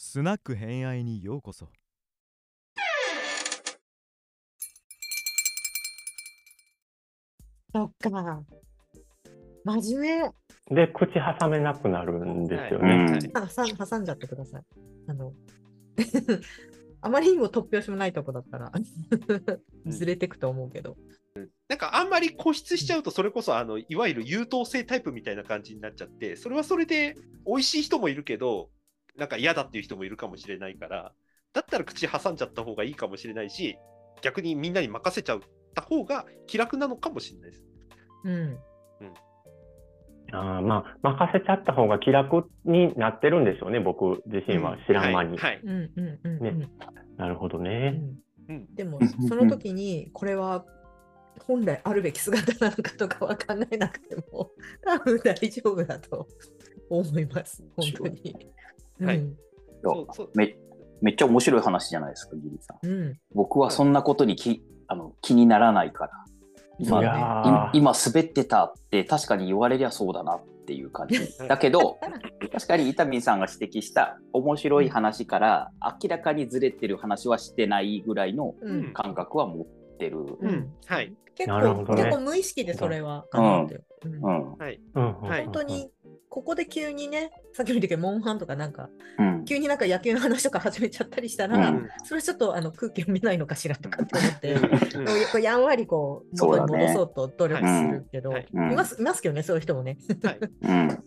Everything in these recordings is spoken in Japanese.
スナック偏愛にようこそそっか。真面目。で、口挟めなくなるんですよはいね。はい挟ん挟んじゃってください。あの、あまりにも突拍子もないとこだったら、ずれてくと思うけど。なんかあんまり固執しちゃうと、それこそあのいわゆる優等生タイプみたいな感じになっちゃって、それはそれで美味しい人もいるけど、なんか嫌だっていう人もいるかもしれないから、だったら口挟んじゃった方がいいかもしれないし、逆にみんなに任せちゃった方が気楽なのかもしれないです。うん。あーまあ、任せちゃった方が気楽になってるんでしょうね、僕自身は知らん間に。はい。はいうんうんうんうん。ねなるほどうね。んうんでも、その時に、これは本来あるべき姿なのかとかは考えなくても、多分大丈夫だと思います。本当に。はいうんそうそうめめっちゃ面白い話じゃないですか、ギリさん。うん。僕はそんなことにきあの気にならないから。今いやーい今滑ってたって確かに言われりゃそうだなっていう感じ。だけど、確かに伊丹さんが指摘した面白い話から明らかにずれてる話はしてないぐらいのうん。感覚は持ってる。ううんん。はい。結構、結構無意識でそれは考えてる。はい本当に、ここで急にね、さっきも言ったけど、モンハンとかなんか、うん。急になんか野球の話とか始めちゃったりしたら、うんそれちょっとあの空気読めないのかしらとかって思って、うんこうやんわりこう元に戻そうと努力するけど、はいいますいますけどね、そういう人もね。はいうん。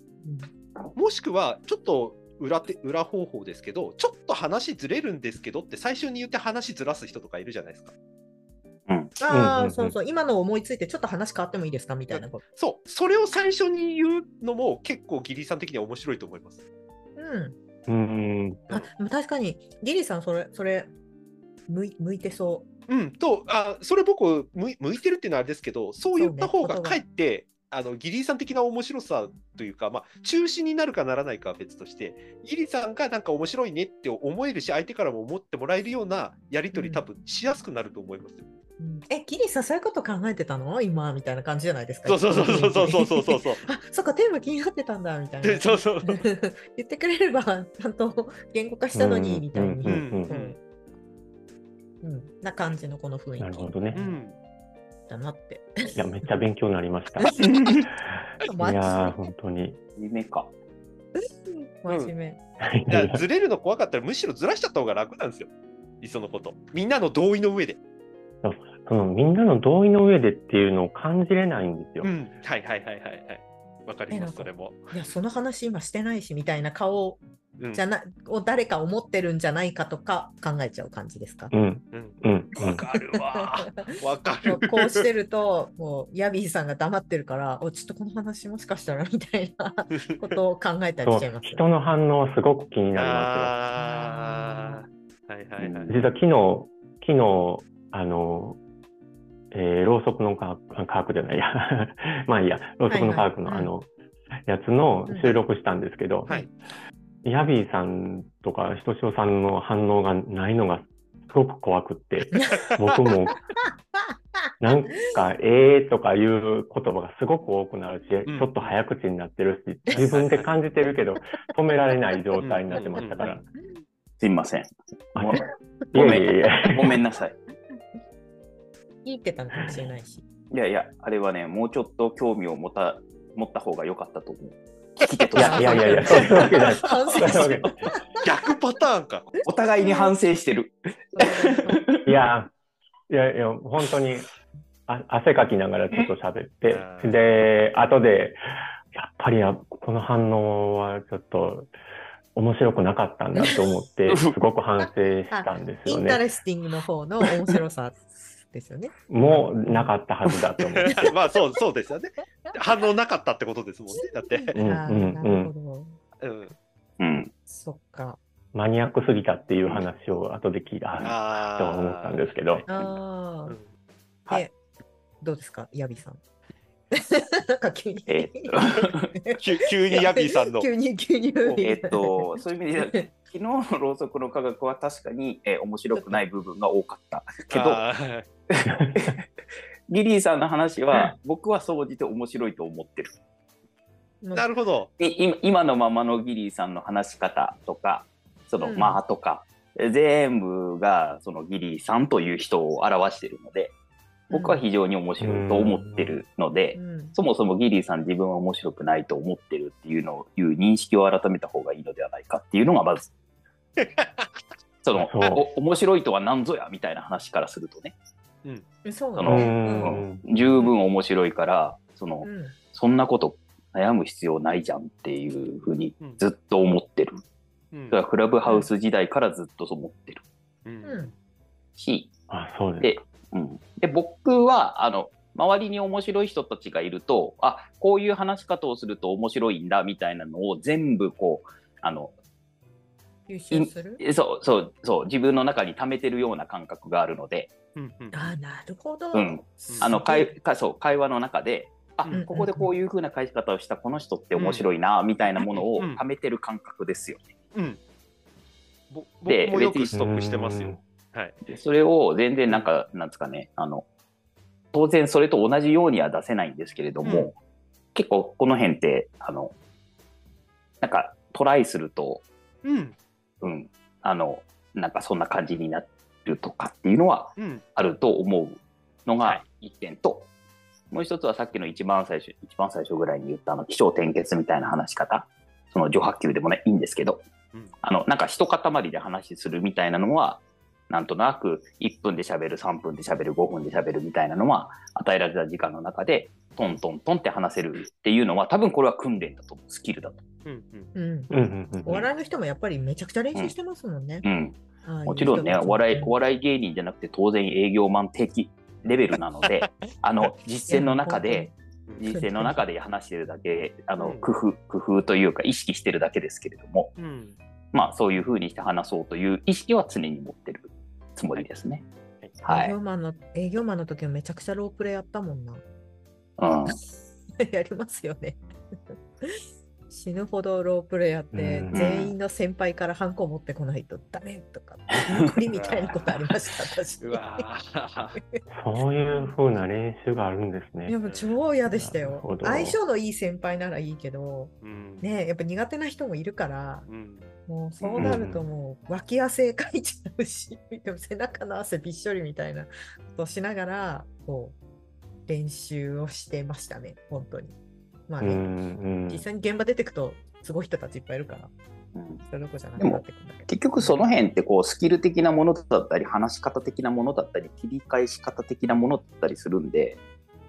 もしくは、ちょっと裏手裏方法ですけど、ちょっと話ずれるんですけどって最初に言って話ずらす人とかいるじゃないですか。あうんうんあ、うんそうそう、今の思いついてちょっと話変わってもいいですか？みたいなこと。そう、それを最初に言うのも結構ギリさん的には面白いと思います。うん。うんあ、確かに、ギリさん、それ、それ、向い向いてそうん、とあそれ僕向い向いてるっていうのはあれですけどそう言った方がかえって、あのギリーさん的な面白さというか、まあ、中心になるかならないかは別としてギリさんがなんか面白いねって思えるし相手からも思ってもらえるようなやり取り、うん多分しやすくなると思いますよ。う。うんえ、ギリさん、そういうこと考えてたの？今みたいな感じじゃないですか？そうそうそうそうそうそうそうそうそう。あ、そっか、テーマ気になってたんだ、みたいな。そうそうそう。言ってくれれば、ちゃんと言語化したのに、うんみたいに。うんうんうんうんな感じのこの雰囲気なるほどねう。ん、だなって。いや、めっちゃ勉強になりました。いやー、本当に。夢か。真面目。だからずれるの怖かったらむしろずらしちゃった方が楽なんですよ。いっそのこと。みんなの同意の上で。そのみんなの同意の上でっていうのを感じれないんですよ。うん、はいはいはいはいはい。わかります、それも。いや、その話今してないし、みたいな顔うんじゃな、を誰か思ってるんじゃないかとか考えちゃう感じですか？うん、うんうん、うわん。かるわ。わかる。こうしてると、もうヤビーさんが黙ってるから、おちょっとこの話もしかしたらみたいな ことを考えたりしちゃいます。人の反応はすごく気になりまああ。はいはいはいす。よ。実は昨日、昨日、あの、えー、ろうそくの科学、科学じゃないや、まあいいや、ろうそくの科学の、はいはい。あの、やつの収録したんですけど、はい。ヤビーさんとか、ひとしおさんの反応がないのがすごく怖くって、僕も、なんか、えーとかいう言葉がすごく多くなるし、うん。ちょっと早口になってるし、自分で感じてるけど、止められない状態になってましたから。すいません。あごめん。やいやいや。ごめんなさい。言ってたのかもしれないし。いやいや、あれはね、もうちょっと興味を持た持った方が良かったと思う。聞き手といしてやいやいやいや、そういうわけない。逆パターンか。お互いに反省してる。いや、いやいや、本当にあ汗かきながらちょっと喋ってで、後で、やっぱりやこの反応はちょっと面白くなかったんだと思って、すごく反省したんですよね。 interes ting の方の面白さですよね。もうなかったはずだと思って。まあそうそうですよね。反応なかったってことですもんね。だって。うんうんなるほど。うん、うん。そっか。マニアックすぎたっていう話を後で聞いたあと思ったんですけど、はいで、どうですか、ヤビさん。なんか急に。えーっ急急にヤビーさんの。急に、急に。えっと、そういう意味で、昨日のろうそくの科学は確かに、えー面白くない部分が多かった。けど、あーリリーさんの話は、僕は総じて面白いと思ってる。なるほど。い今今のままのギリーさんの話し方とか、その、うんまあとか、全部がそのギリさんという人を表しているので、僕は非常に面白いと思ってるので、うんそもそもギリーさん自分は面白くないと思ってるっていうのをいう認識を改めた方がいいのではないかっていうのがまず そのそう。お面白いとは何ぞやみたいな話からするとね。そうそのうねん。十分面白いからその、うん。そんなこと悩む必要ないじゃんっていうふうにうん。ずっと思ってる。うん。だからクラブハウス時代からずっとそう思ってる。うん。うん。し、あ、そう。でうん、で僕はあの周りに面白い人たちがいるとあこういう話し方をすると面白いんだみたいなのを全部こうあの吸収する？えそうそうそう自分の中に溜めてるような感覚があるので、うんうん。あなるほど。うん。すあの会かそう会話の中であ、うんここでこういう風な返し方をしたこの人って面白いな、みたいなものをうん。溜めてる感覚ですよね。うん。ぼで僕もよくストックしてますよ。はい。でそれを全然なんか、なんですかね、あの、当然それと同じようには出せないんですけれども、うん。結構この辺って、あの、なんかトライすると、うん。うん、あの、なんかそんな感じになるとかっていうのはうん。あると思うのはが一点と、もう一つはさっきの一番最初、一番最初ぐらいに言ったあの、気象転結みたいな話し方、その序波球でもね、いいんですけど、うんあの、なんか一塊で話するみたいなのは、なんとなく1分で喋る、3分で喋る、5分で喋るみたいなのは、与えられた時間の中で、トントントンって話せるっていうのは、多分これは訓練だと思う、スキルだと。うん。うん。うんうんうんお笑いの人もやっぱりめちゃくちゃ練習してますもんね。うん。うもちろんね、お笑い、お笑い芸人じゃなくて当然営業マン的レベルなので、あの、実践の中で、人生の中で話してるだけ、あの、うん工夫、工夫というか意識してるだけですけれども、うん。まあそういうふうにして話そうという意識は常に持ってるつもりですね。はい。営業マンの営業マンの時もめちゃくちゃロープレイやったもんな。うん。やりますよね。死ぬほどロープレイやって、うん全員の先輩からハンコ持ってこないとダメとか、残りみたいなことありました、私。そういう風な練習があるんですねいや。もう超嫌でしたよ相性のいい先輩ならいいけど、うん。ねえやっぱ苦手な人もいるから、うん。もうそうなるともう脇汗かいちゃうし、でも背中の汗びっしょりみたいなことをしながら、こう、練習をしてましたね、本当に。まあね、うんうん実際に現場出てくと、すごい人たちいっぱいいるから、うんそれどころじゃなくなってくるんだけど。結局その辺ってこうスキル的なものだったり話し方的なものだったり切り返し方的なものだったりするんで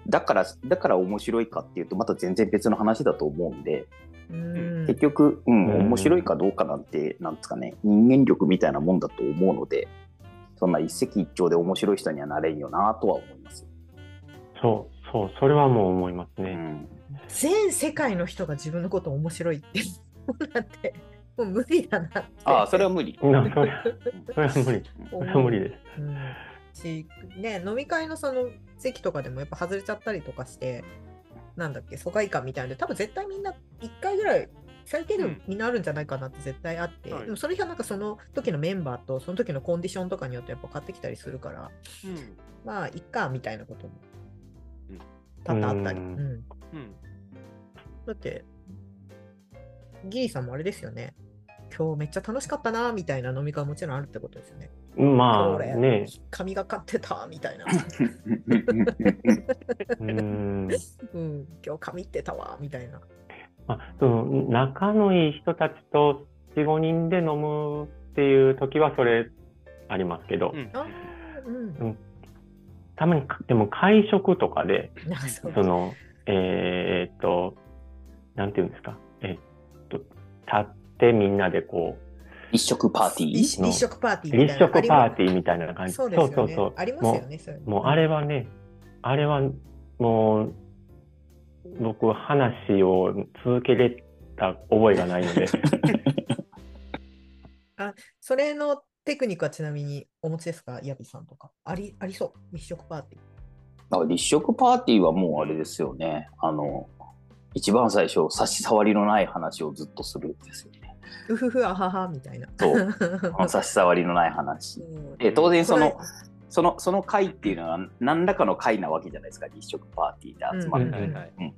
だからだから面白いかっていうとまた全然別の話だと思うんでうん結局、うんうん面白いかどうかなんてなんですかね人間力みたいなもんだと思うのでそんな一石一鳥で面白い人にはなれんよなとは思います。そう、そう、それはもう思いますうね。ん全世界の人が自分のこと面白いって、だって、もう無理だなって。ああそれは無理。なそれは無理。それは無理です。うんしね、飲み会のその席とかでもやっぱ外れちゃったりとかして、なんだっけ、疎外感みたいなので、多分絶対みんな1回ぐらい、最低でもみんなあるんじゃないかなって絶対あって、はいでもそれがなんかその時のメンバーとその時のコンディションとかによってやっぱ変わってきたりするから、うん。まあ、いっかみたいなこともうん多々あったり。ううんんうん。だって、ギリさんもあれですよね。今日めっちゃ楽しかったなみたいな飲み会もちろんあるってことですよね。まあ俺ね、髪がかってたみたいな。うん。うん、今日髪ってたわみたいな。まあ、その仲のいい人たちと4、5人で飲むっていう時はそれありますけど、うんうん。たまにかでも会食とかで、その、えーっと、なんていうんですか、えーっと、立ってみんなでこ一食パーティー？の立立食パーティう、ーみたいな。立食パーティーーみたいな感じ。そうですよね。そうそうありますよね。そういうのもうあれはね、あれはもう、僕、話を続けれた覚えがないので、それのテクニックはちなみにお持ちですか？ヤビさんとか。ありありそう。立食パーティー。あ立食パーティーはもうあれですよね。あの、一番最初、差し障りのない話をずっとするんですよね。うふふあははみたいな。そう 差し障りのない話。うんで、当然そこの、その、その会っていうのは何らかの会なわけじゃないですか。立食パーティーで集まる。うんはいはい。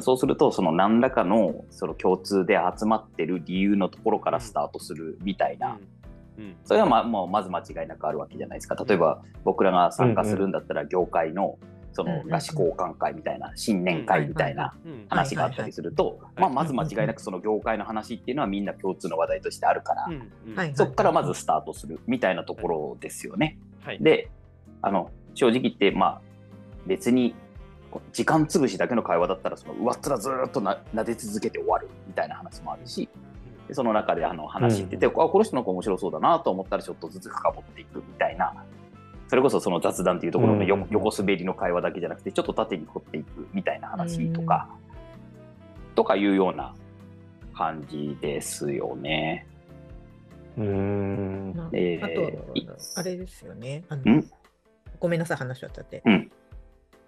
そうするとその何らかのその共通で集まってる理由のところからスタートするみたいな、うんそれはまあもうまず間違いなくあるわけじゃないですか例えば僕らが参加するんだったら業界のそのうん菓子交換会みたいな新年会みたいなうん。話があったりすると、まあ、まず間違いなくその業界の話っていうのはみんな共通の話題としてあるから、そこからまずスタートするみたいなところですよね。はい。であの正直言ってまあ別に時間潰しだけの会話だったらその上っ面ずーっとな撫で続けて終わるみたいな話もあるしでその中であの話してて、あこの人なんか面白そうだなと思ったらちょっとずつ深掘っていくみたいなそれこそその雑談っていうところの横滑りの会話だけじゃなくてちょっと縦に掘っていくみたいな話とか、とかいうような感じですよね。うーん。なえあーと、あれですよね。あのん？ごめんなさい、話しちゃっちゃって。うん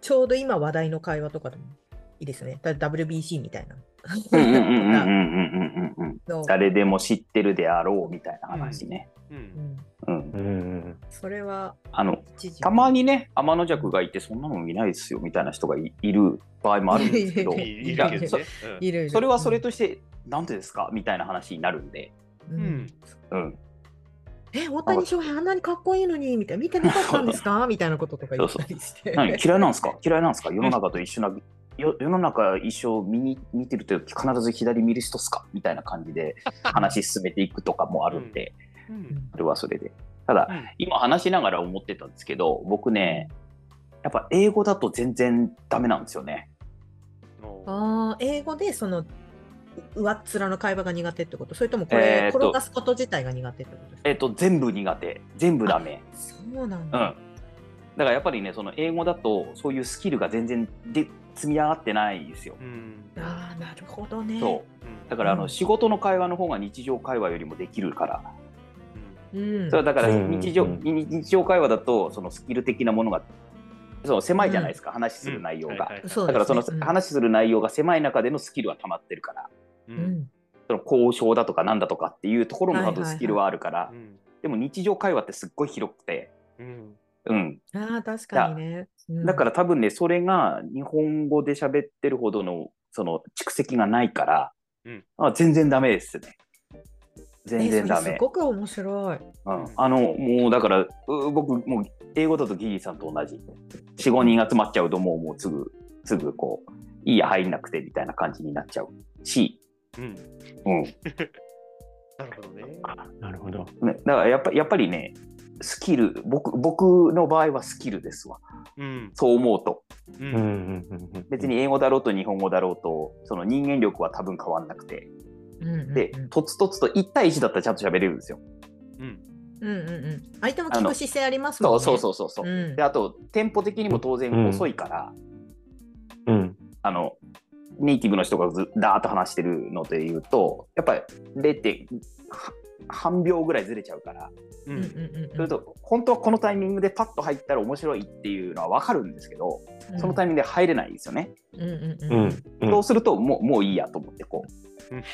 ちょうど今話題の会話とかでもいですね。WBC みたいな。誰でも知ってるであろうみたいな話ね。それはあのたまにね天の若がいてそんなの見ないですよみたいな人がいる場合もあるんですけど。それはそれとしてなんでですかみたいな話になるんで。うん、え、大谷翔平あんなにかっこいいのに、みたいな、見てなかったんですか？みたいなこととか言ったりして。嫌いなんですか？嫌いなんですか？世の中と一緒なよ世の中一生見に見てると必ず左見る人っすか？みたいな感じで 話進めていくとかもあるんで、うん。それはそれで。ただうん。今話しながら思ってたんですけど僕ねやっぱ英語だと全然ダメなんですよね。ああ、英語でその、う上っ面の会話が苦手ってこと？それともこえれ、転がすこと自体が苦手ってことですか？えっと全部苦手。全部ダメ。そうなんうん、だだ。からやっぱりねその英語だとそういうスキルが全然で積み上がってないんですよ。うん。ああ、なるほどね。そう。だからあの、うん。仕事の会話の方が日常会話よりもできるから。うん。それはだからうん。日常,、うん。日常会話だとそのスキル的なものがその狭いじゃないですか、話する内容が。そうだからその話する内容が狭い中でのスキルは溜まってるから。ううん。ん。その交渉だとかなんだとかっていうところの多分スキルはあるから、でも日常会話ってすっごい広くて、うん。うん、ああ、確かにね。うん。だから多分ねそれが日本語で喋ってるほどのその蓄積がないから、うん。あ全然ダメですね。全然ダメ。す、ごく面白い。うん、あのもうだからう僕もう英語だとギリさんと同じ。45人集まっちゃうともうもうすぐすぐこういいや入んなくてみたいな感じになっちゃうし、うん。うん。なるほどね。なるほど。ね、だからやっぱやっぱりねスキル僕僕の場合はスキルですわうんそう思うとううんんうんうんうん。別に英語だろうと日本語だろうとその人間力は多分変わんなくてうんうんうんでとつとつと1対1だったらちゃんと喋れるんですようんうんうんうん。相手も聞く姿勢ありますもんね。そうそうそうそうそう、うんであとテンポ的にも当然遅いから、うん。あのネイティブの人がずダーッと話してるので言うとやっぱり 0. 半秒ぐらいずれちゃうからううんんうんうんそれと本当はこのタイミングでパッと入ったら面白いっていうのは分かるんですけどうん。そのタイミングで入れないんですよね。うんうんううんそうするともうもういいやと思ってこううん。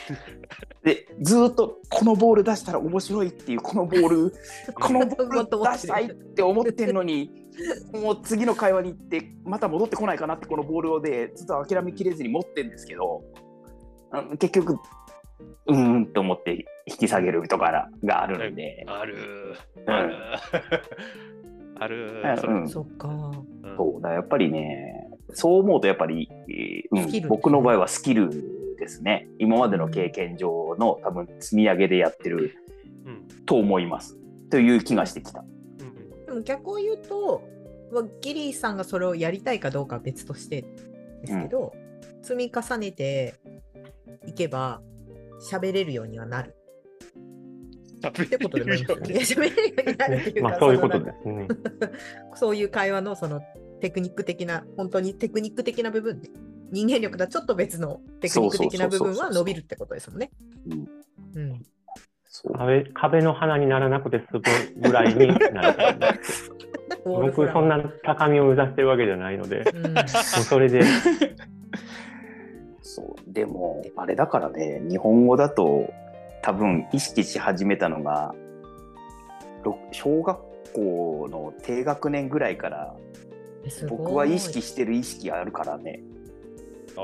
でずーっとこのボール出したら面白いっていうこのボール このボール出したいって思ってんのにもう次の会話に行ってまた戻ってこないかなってこのボールをでずっと諦めきれずに持ってんですけど結局うーんと思って引き下げるとかがあるんで、ある。うん。ある。ある。それ。うん。そっか。うん。そう。だやっぱりねそう思うとやっぱり、えーうん僕の場合はスキルですね。今までの経験上の多分積み上げでやってるうん。と思います。という気がしてきた。うん。でも逆を言うと、まあギリーさんがそれをやりたいかどうかは別としてですけど、積み重ねていけば喋れるようにはなる。ってことでもいいですよね。喋れるようになるっていうか、まあそういうことですね。そういう会話のそのテクニック的な、本当にテクニック的な部分で、人間力とはちょっと別のテクニック的な部分は伸びるってことですもんね。うん。壁壁の花にならなくて済むぐらいになる。僕そんな高みを目指してるわけじゃないので、うん、もうそれで、そう。でもあれだからね日本語だと多分意識し始めたのがろ小学校の低学年ぐらいから僕は意識してる意識あるからね。あ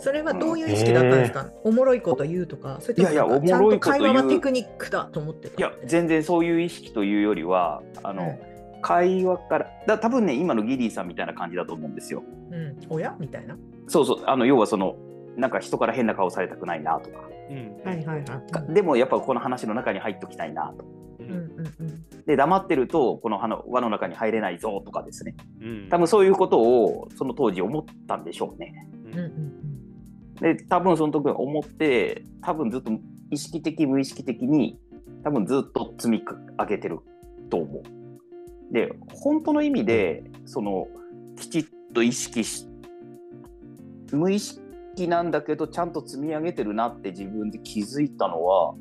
それはどういう意識だったんですか、おもろいこと言うとか、それともいやいちゃんとおもろいこと言う。会話はテクニックだと思ってたいや全然そういう意識というよりはあの、うん。会話からだ多分ね今のギリーさんみたいな感じだと思うんですよ。うん、親？みたいな？そうそう。あの要はそのなんか人から変な顔されたくないなとか、うんはいはいはい。かでもやっぱこの話の中に入っときたいなとううんんうんうん。で黙ってるとこの輪の輪の中に入れないぞとかですねうん多分そういうことをその当時思ったんでしょうね。うんうんで多分その時は思って多分ずっと意識的無意識的に多分ずっと積み上げてると思う。で本当の意味でそのきちっと意識し無意識なんだけどちゃんと積み上げてるなって自分で気づいたのは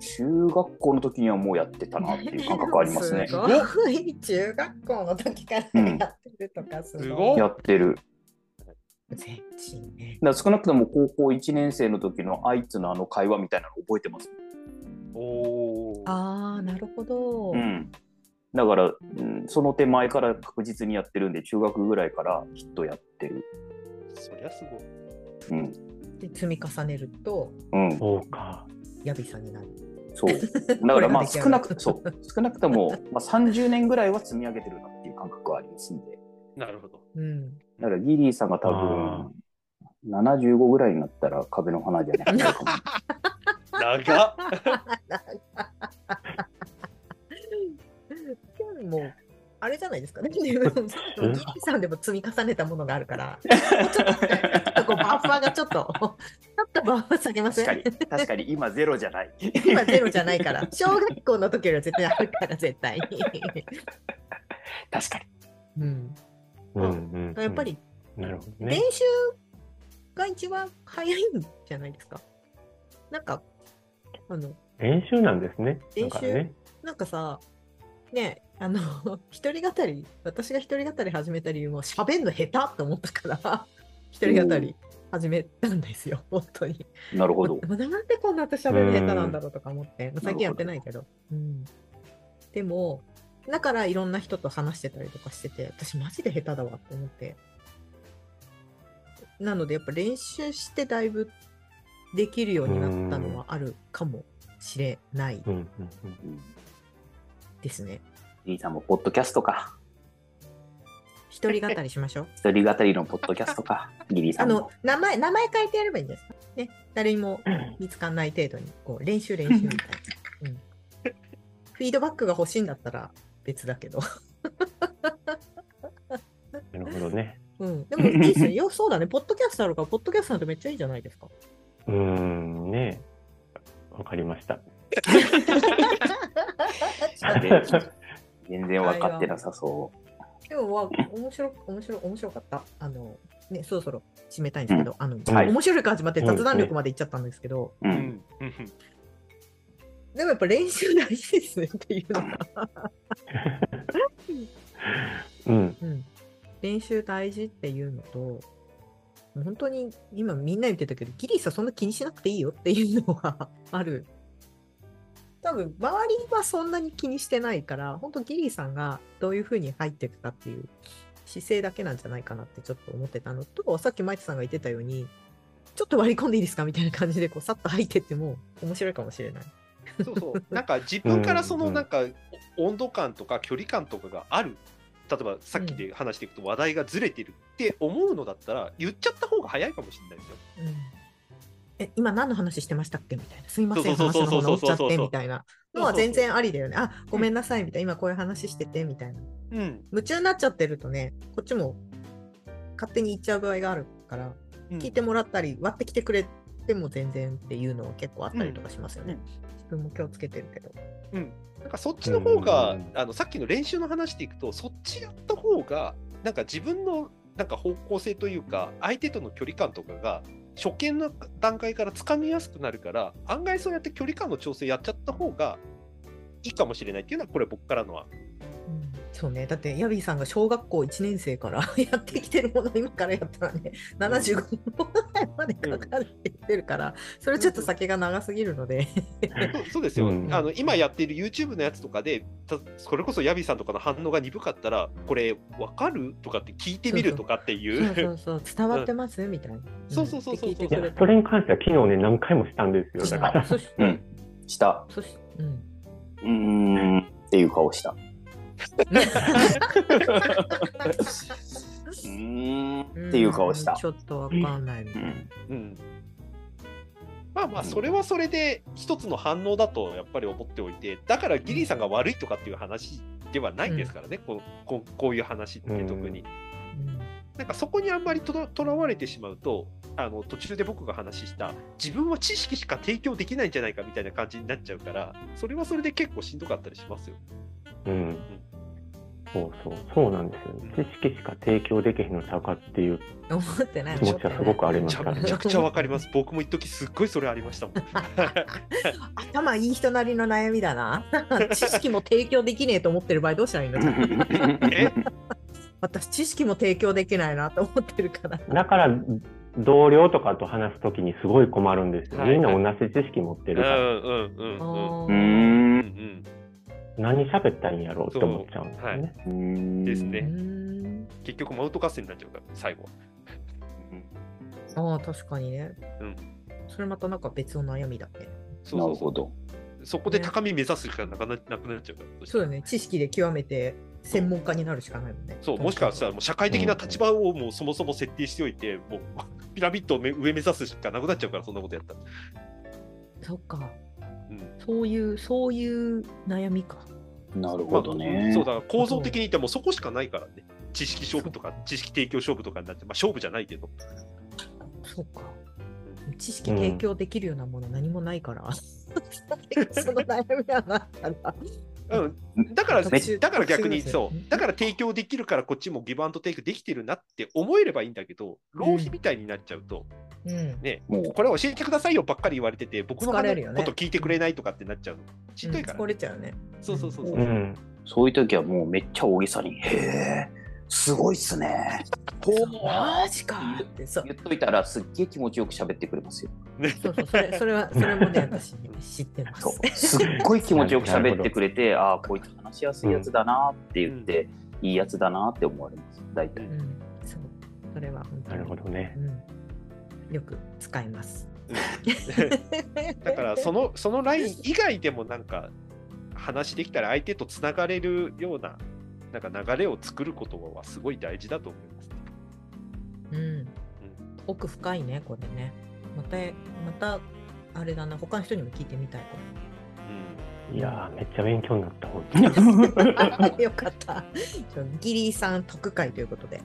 中学校の時にはもうやってたなっていう感覚ありますね。すごい。中学校の時からうんやってるとかすすごいやってる。だから少なくとも高校1年生の時のあいつのあの会話みたいなの覚えてます？おーああ、なるほど。うん、だから、うん、その手前から確実にやってるんで中学ぐらいからきっとやってる。そりゃすごい。うんで、積み重ねると、うん、そうか。やびさになる。そう だからまあ少なくそう少なくとも、まあ、30年ぐらいは積み上げてるなっていう感覚はありますんでなるほど。うん。だからギリーさんが多あ分75ぐらいになったら壁の花じゃないかな 長っ もう、あれじゃないですかね。ギリさんでも積み重ねたものがあるから、こうバッファーがちょっと、ちょっとバッファー下げません？確かに確かに今ゼロじゃない今ゼロじゃないから、小学校の時よりは絶対あるから、絶対に。確かにうん、うんうんうんやっぱりなるほど練ね。習が一番早いんじゃないですか？なんか、あの、練習なんですね。練習だからね。なんかさ、ねあの、一人語り、私が一人語り始めた理由も、喋んの下手って思ったから、一人語り始めたんですよ、本当に。なるほどなんでこんな私喋るの下手なんだろうとか思って、まあ最近やってないけど。うん、でも、だからいろんな人と話してたりとかしてて、私マジで下手だわって思って。なのでやっぱ練習してだいぶできるようになったのはあるかもしれないうんうんうんうんですね。ギリーさんもポッドキャストか一人語りしましょう。一人語りのポッドキャストかギリーさんもあの、名前、名前変えてやればいいんですかね。誰にも見つかんない程度に、こう、練習練習みたいな。うん。フィードバックが欲しいんだったら別だけど。なるほどね。うん。でもいいですよ。よそうだね。ポッドキャストあるから、ポッドキャストなんてめっちゃいいじゃないですか。うーん、ねわかりました。全然分かってなさそでも、わ面白く、面白い、面白かった。あの、ね、そろそろ締めたいんですけど、あの、はい面白いから始まって雑談力までいっちゃったんですけど、う。う。うんんうんでもやっぱ練習大事ですねっていうのが。うん。うん、練習大事っていうのと、本当に今みんな言ってたけど、ギリさんそんな気にしなくていいよっていうのはある。多分周りはそんなに気にしてないから、本当ギリさんがどういうふうに入っていくかっていう姿勢だけなんじゃないかなってちょっと思ってたのと、さっきマイトさんが言ってたように、ちょっと割り込んでいいですかみたいな感じでこうさっと入ってっても面白いかもしれない。そうそう。なんか自分からそのなんか温度感とか距離感とかがある。例えばさっきで話していくと話題がずれてるって思うのだったら言っちゃった方が早いかもしれないですよ。うんえ、今何の話してましたっけ？みたいな。すいません、話の方乗っちゃってみたいなのは全然ありだよね。あ、ごめんなさいみたいな。今こういう話しててみたいな。うん。夢中になっちゃってるとね、こっちも勝手に言っちゃう場合があるから、うん聞いてもらったり、割ってきてくれても全然っていうのは結構あったりとかしますよね。うん自分も気をつけてるけど。うん、なんかそっちの方が、うんあのさっきの練習の話でいくとそっちやった方がなんか自分のなんか方向性というか相手との距離感とかが初見の段階からつかみやすくなるから案外そうやって距離感の調整やっちゃった方がいいかもしれないっていうのはこれ僕からのはそうね、だってヤビーさんが小学校1年生からやってきてるもの今からやったらね75年までかかるって言ってるからそれちょっと先が長すぎるので。そうそうですよ、うん。あの今やっている YouTube のやつとかでたそれこそヤビさんとかの反応が鈍かったらこれわかる？とかって聞いてみるとかっていうそうそうそう。伝わってます、みたいな。そうそうそうそう。って聞いていやくれてそれに関しては昨日ね、何回もしたんですよ。だから。うん。した。うん。うーん。っていう顔した。うーん。っていう顔したん。ちょっとわかんない。うん。うんまあまあそれはそれで一つの反応だとやっぱり思っておいてだからギリーさんが悪いとかっていう話ではないんですからね、こうこうこういう話って特に。なんかそこにあんまりとらとらわれてしまうとあの途中で僕が話した自分は知識しか提供できないんじゃないかみたいな感じになっちゃうからそれはそれで結構しんどかったりしますよ。うん。そうそう、そうなんですよね。知識しか提供できへんのちゃうかっていう思ってない。気持ちはすごくありますからね。ゃめちゃくちゃわかります。僕も一時すっごいそれありましたもん。頭いい人なりの悩みだな。知識も提供できねえと思ってる場合どうしたらいいの？え？私知識も提供できないなと思ってるから。だから、同僚とかと話すときにすごい困るんですよ。はいみんな同じ知識持ってるから、んうんうん。うあーー。うんん何喋ったらいいんやろうって思っちゃうんですよね。うーんうですね結局マウント合戦になっちゃうから最後は。ああ、確かにね。うんそれまたなんか別の悩みだね。そうそうそうなるほど。そこで高み目指すしかなかななくなっちゃうから。そうだね。知識で極めて専門家になるしかないもんね。そうもしかしたらもう社会的な立場をもうそもそも設定しておいて、もう ピラミッドをめ上目指すしかなくなっちゃうからそんなことやったら。そっか。うんそういう、そういう悩みか。なるほどまねあ。そうだから構造的に言ってもそこしかないからね。知識勝負とか知識提供勝負とかになって、まあ勝負じゃないけど。そっか。知識提供できるようなもの何もないから。その悩みはなったら。うん、だから、だから逆にそう、だから提供できるからこっちもギブアンドテイクできてるなって思えればいいんだけど、浪費みたいになっちゃうと、うん。ね、もう。これ教えてくださいよばっかり言われてて、僕のこと聞いてくれないとかってなっちゃうの。しんどいから、疲れちゃうね。そうそうそうそう。う。ん。そういう時はもうめっちゃ大げさに、へえ、すごいっすね。ほうマジかってそう言っといたらすっげえ気持ちよく喋ってくれますよ。そうそうそれそれはそれもね 私ね知ってまそす。うすっごい気持ちよく喋ってくれて、ああ、こいつ話しやすいやつだなって言って、いいやつだなって思われます。大体。うん、そうそれは本当になるほどね。うん、よく使います。だからその、そのライン以外でもなんか、話できたら相手とつながれるような、なんか流れを作ることはすごい大事だと思います。ねうん、奥深いねこれね。またまたあれだな他の人にも聞いてみたいかいやー、めっちゃ勉強になった。本当。よかった。ギリーさん特会ということで。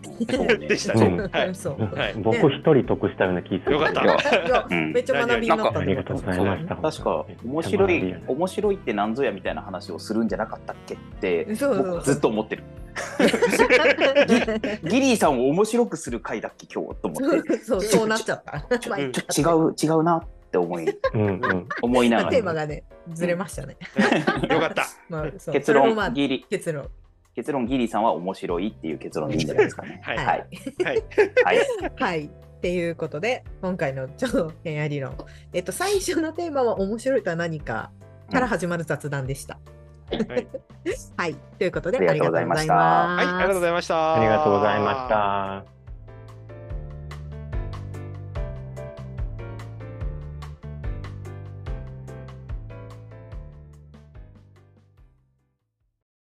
でしたね。うんはい。そう。はい僕一人得したような気する。よかった。めっちゃ学びになったありがとうございました。確か面白い面白いって何ぞやみたいな話をするんじゃなかったっけってそうそう僕ずっと思ってる ギリーさんを面白くする回だっけ今日と思ってそうそうなっちゃった。ちょ違う違うなって思いうんうん。思いながらテーマがねずれましたね。よかった。まあ結それもまあ論ギリ結論。結論ギリーさんは面白いっていう結論でいいんじゃないですかねはい。ははいいはい。はいはい。っていうことで、今回の超恋愛理論。えっと、最初のテーマは面白いとは何かから始まる雑談でした。はい はい。ということで、ありがとうございましたはい、ありがとうございました。ありがとうございました。